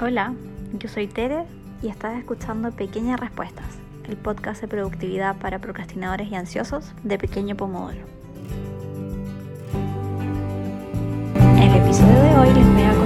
Hola, yo soy Tere y estás escuchando Pequeñas Respuestas, el podcast de productividad para procrastinadores y ansiosos de Pequeño Pomodoro. El episodio de hoy les voy a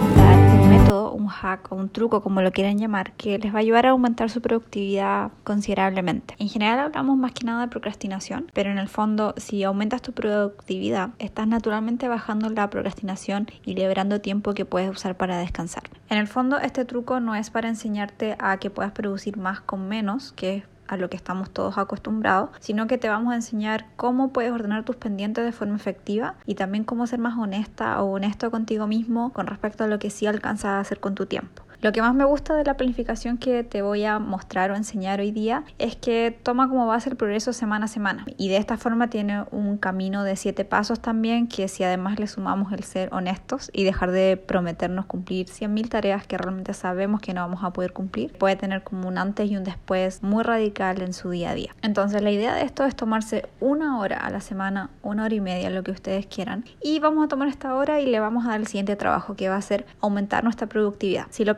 o un truco, como lo quieran llamar, que les va a ayudar a aumentar su productividad considerablemente. En general hablamos más que nada de procrastinación, pero en el fondo si aumentas tu productividad, estás naturalmente bajando la procrastinación y liberando tiempo que puedes usar para descansar. En el fondo este truco no es para enseñarte a que puedas producir más con menos, que es a lo que estamos todos acostumbrados, sino que te vamos a enseñar cómo puedes ordenar tus pendientes de forma efectiva y también cómo ser más honesta o honesto contigo mismo con respecto a lo que sí alcanzas a hacer con tu tiempo. Lo que más me gusta de la planificación que te voy a mostrar o enseñar hoy día es que toma como base el progreso semana a semana y de esta forma tiene un camino de siete pasos también que si además le sumamos el ser honestos y dejar de prometernos cumplir 100.000 tareas que realmente sabemos que no vamos a poder cumplir, puede tener como un antes y un después muy radical en su día a día. Entonces la idea de esto es tomarse una hora a la semana, una hora y media, lo que ustedes quieran y vamos a tomar esta hora y le vamos a dar el siguiente trabajo que va a ser aumentar nuestra productividad. Si lo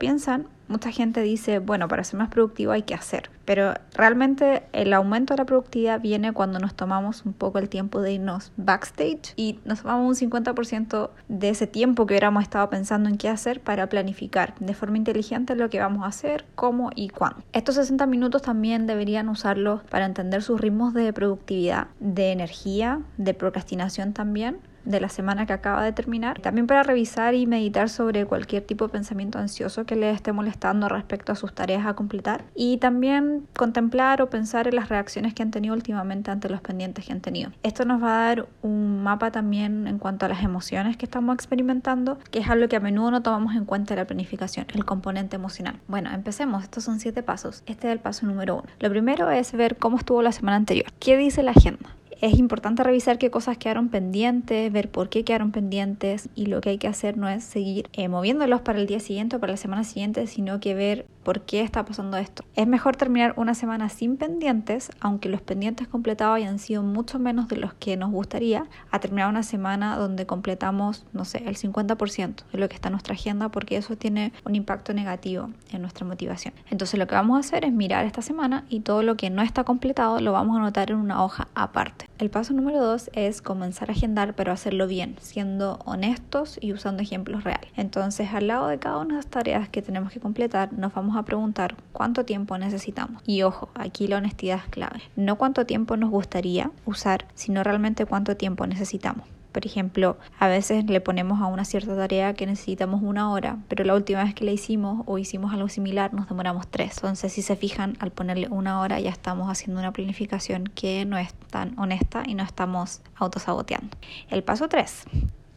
mucha gente dice, bueno, para ser más productivo hay que hacer, pero realmente el aumento de la productividad viene cuando nos tomamos un poco el tiempo de irnos backstage y nos tomamos un 50% de ese tiempo que hubiéramos estado pensando en qué hacer para planificar de forma inteligente lo que vamos a hacer, cómo y cuándo. Estos 60 minutos también deberían usarlos para entender sus ritmos de productividad, de energía, de procrastinación también de la semana que acaba de terminar. También para revisar y meditar sobre cualquier tipo de pensamiento ansioso que les esté molestando respecto a sus tareas a completar. Y también contemplar o pensar en las reacciones que han tenido últimamente ante los pendientes que han tenido. Esto nos va a dar un mapa también en cuanto a las emociones que estamos experimentando, que es algo que a menudo no tomamos en cuenta en la planificación, el componente emocional. Bueno, empecemos. Estos son siete pasos. Este es el paso número uno. Lo primero es ver cómo estuvo la semana anterior. ¿Qué dice la agenda? es importante revisar qué cosas quedaron pendientes, ver por qué quedaron pendientes y lo que hay que hacer no es seguir eh, moviéndolos para el día siguiente o para la semana siguiente, sino que ver por qué está pasando esto. Es mejor terminar una semana sin pendientes, aunque los pendientes completados hayan sido mucho menos de los que nos gustaría, a terminar una semana donde completamos, no sé, el 50% de lo que está en nuestra agenda, porque eso tiene un impacto negativo en nuestra motivación. Entonces lo que vamos a hacer es mirar esta semana y todo lo que no está completado lo vamos a anotar en una hoja aparte. El paso número dos es comenzar a agendar, pero hacerlo bien, siendo honestos y usando ejemplos reales. Entonces, al lado de cada una de las tareas que tenemos que completar, nos vamos a preguntar cuánto tiempo necesitamos. Y ojo, aquí la honestidad es clave. No cuánto tiempo nos gustaría usar, sino realmente cuánto tiempo necesitamos. Por ejemplo, a veces le ponemos a una cierta tarea que necesitamos una hora, pero la última vez que la hicimos o hicimos algo similar nos demoramos tres. Entonces, si se fijan, al ponerle una hora ya estamos haciendo una planificación que no es tan honesta y no estamos autosaboteando. El paso 3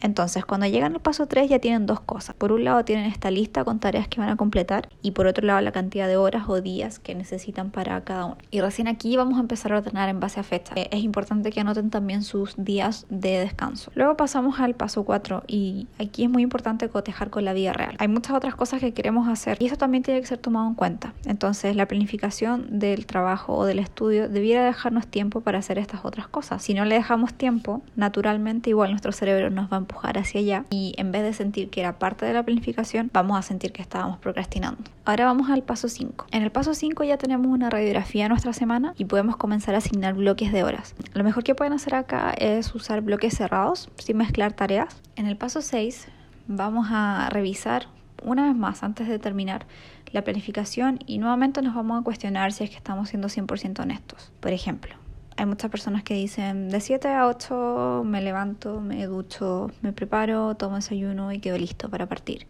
entonces, cuando llegan al paso 3 ya tienen dos cosas. Por un lado tienen esta lista con tareas que van a completar y por otro lado la cantidad de horas o días que necesitan para cada uno. Y recién aquí vamos a empezar a ordenar en base a fecha. Es importante que anoten también sus días de descanso. Luego pasamos al paso 4 y aquí es muy importante cotejar con la vida real. Hay muchas otras cosas que queremos hacer y eso también tiene que ser tomado en cuenta. Entonces, la planificación del trabajo o del estudio debiera dejarnos tiempo para hacer estas otras cosas. Si no le dejamos tiempo, naturalmente igual nuestro cerebro nos va a hacia allá y en vez de sentir que era parte de la planificación, vamos a sentir que estábamos procrastinando. Ahora vamos al paso 5. En el paso 5 ya tenemos una radiografía de nuestra semana y podemos comenzar a asignar bloques de horas. Lo mejor que pueden hacer acá es usar bloques cerrados sin mezclar tareas. En el paso 6 vamos a revisar una vez más antes de terminar la planificación y nuevamente nos vamos a cuestionar si es que estamos siendo 100% honestos. Por ejemplo, hay muchas personas que dicen de 7 a 8 me levanto, me ducho, me preparo, tomo desayuno y quedo listo para partir.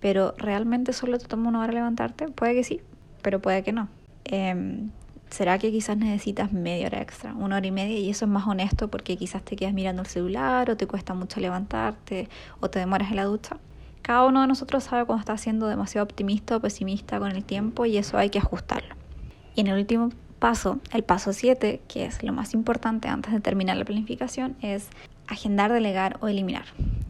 Pero realmente solo te toma una hora levantarte, puede que sí, pero puede que no. Em, ¿Será que quizás necesitas media hora extra, una hora y media? Y eso es más honesto porque quizás te quedas mirando el celular o te cuesta mucho levantarte o te demoras en la ducha. Cada uno de nosotros sabe cuando está siendo demasiado optimista o pesimista con el tiempo y eso hay que ajustarlo. Y en el último paso, el paso 7, que es lo más importante antes de terminar la planificación, es agendar, delegar o eliminar.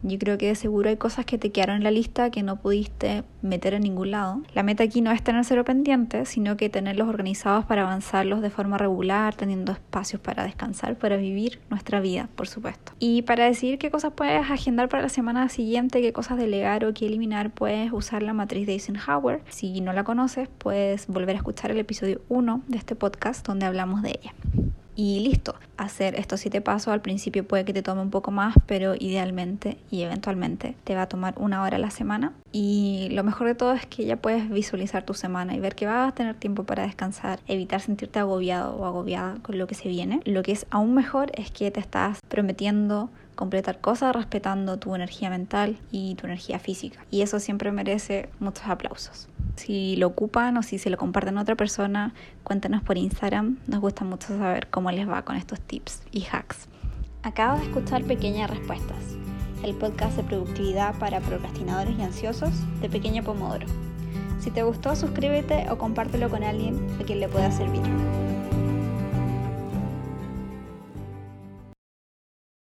Yo creo que de seguro hay cosas que te quedaron en la lista que no pudiste meter en ningún lado. La meta aquí no es tener cero pendientes, sino que tenerlos organizados para avanzarlos de forma regular, teniendo espacios para descansar, para vivir nuestra vida, por supuesto. Y para decidir qué cosas puedes agendar para la semana siguiente, qué cosas delegar o qué eliminar, puedes usar la matriz de Eisenhower. Si no la conoces, puedes volver a escuchar el episodio 1 de este podcast donde hablamos de ella y listo. Hacer estos siete pasos al principio puede que te tome un poco más, pero idealmente y eventualmente te va a tomar una hora a la semana. Y lo mejor de todo es que ya puedes visualizar tu semana y ver que vas a tener tiempo para descansar, evitar sentirte agobiado o agobiada con lo que se viene. Lo que es aún mejor es que te estás prometiendo completar cosas respetando tu energía mental y tu energía física. Y eso siempre merece muchos aplausos. Si lo ocupan o si se lo comparten a otra persona, cuéntenos por Instagram. Nos gusta mucho saber cómo les va con estos tips y hacks. Acabo de escuchar Pequeñas Respuestas, el podcast de productividad para procrastinadores y ansiosos de Pequeña Pomodoro. Si te gustó, suscríbete o compártelo con alguien a quien le pueda servir.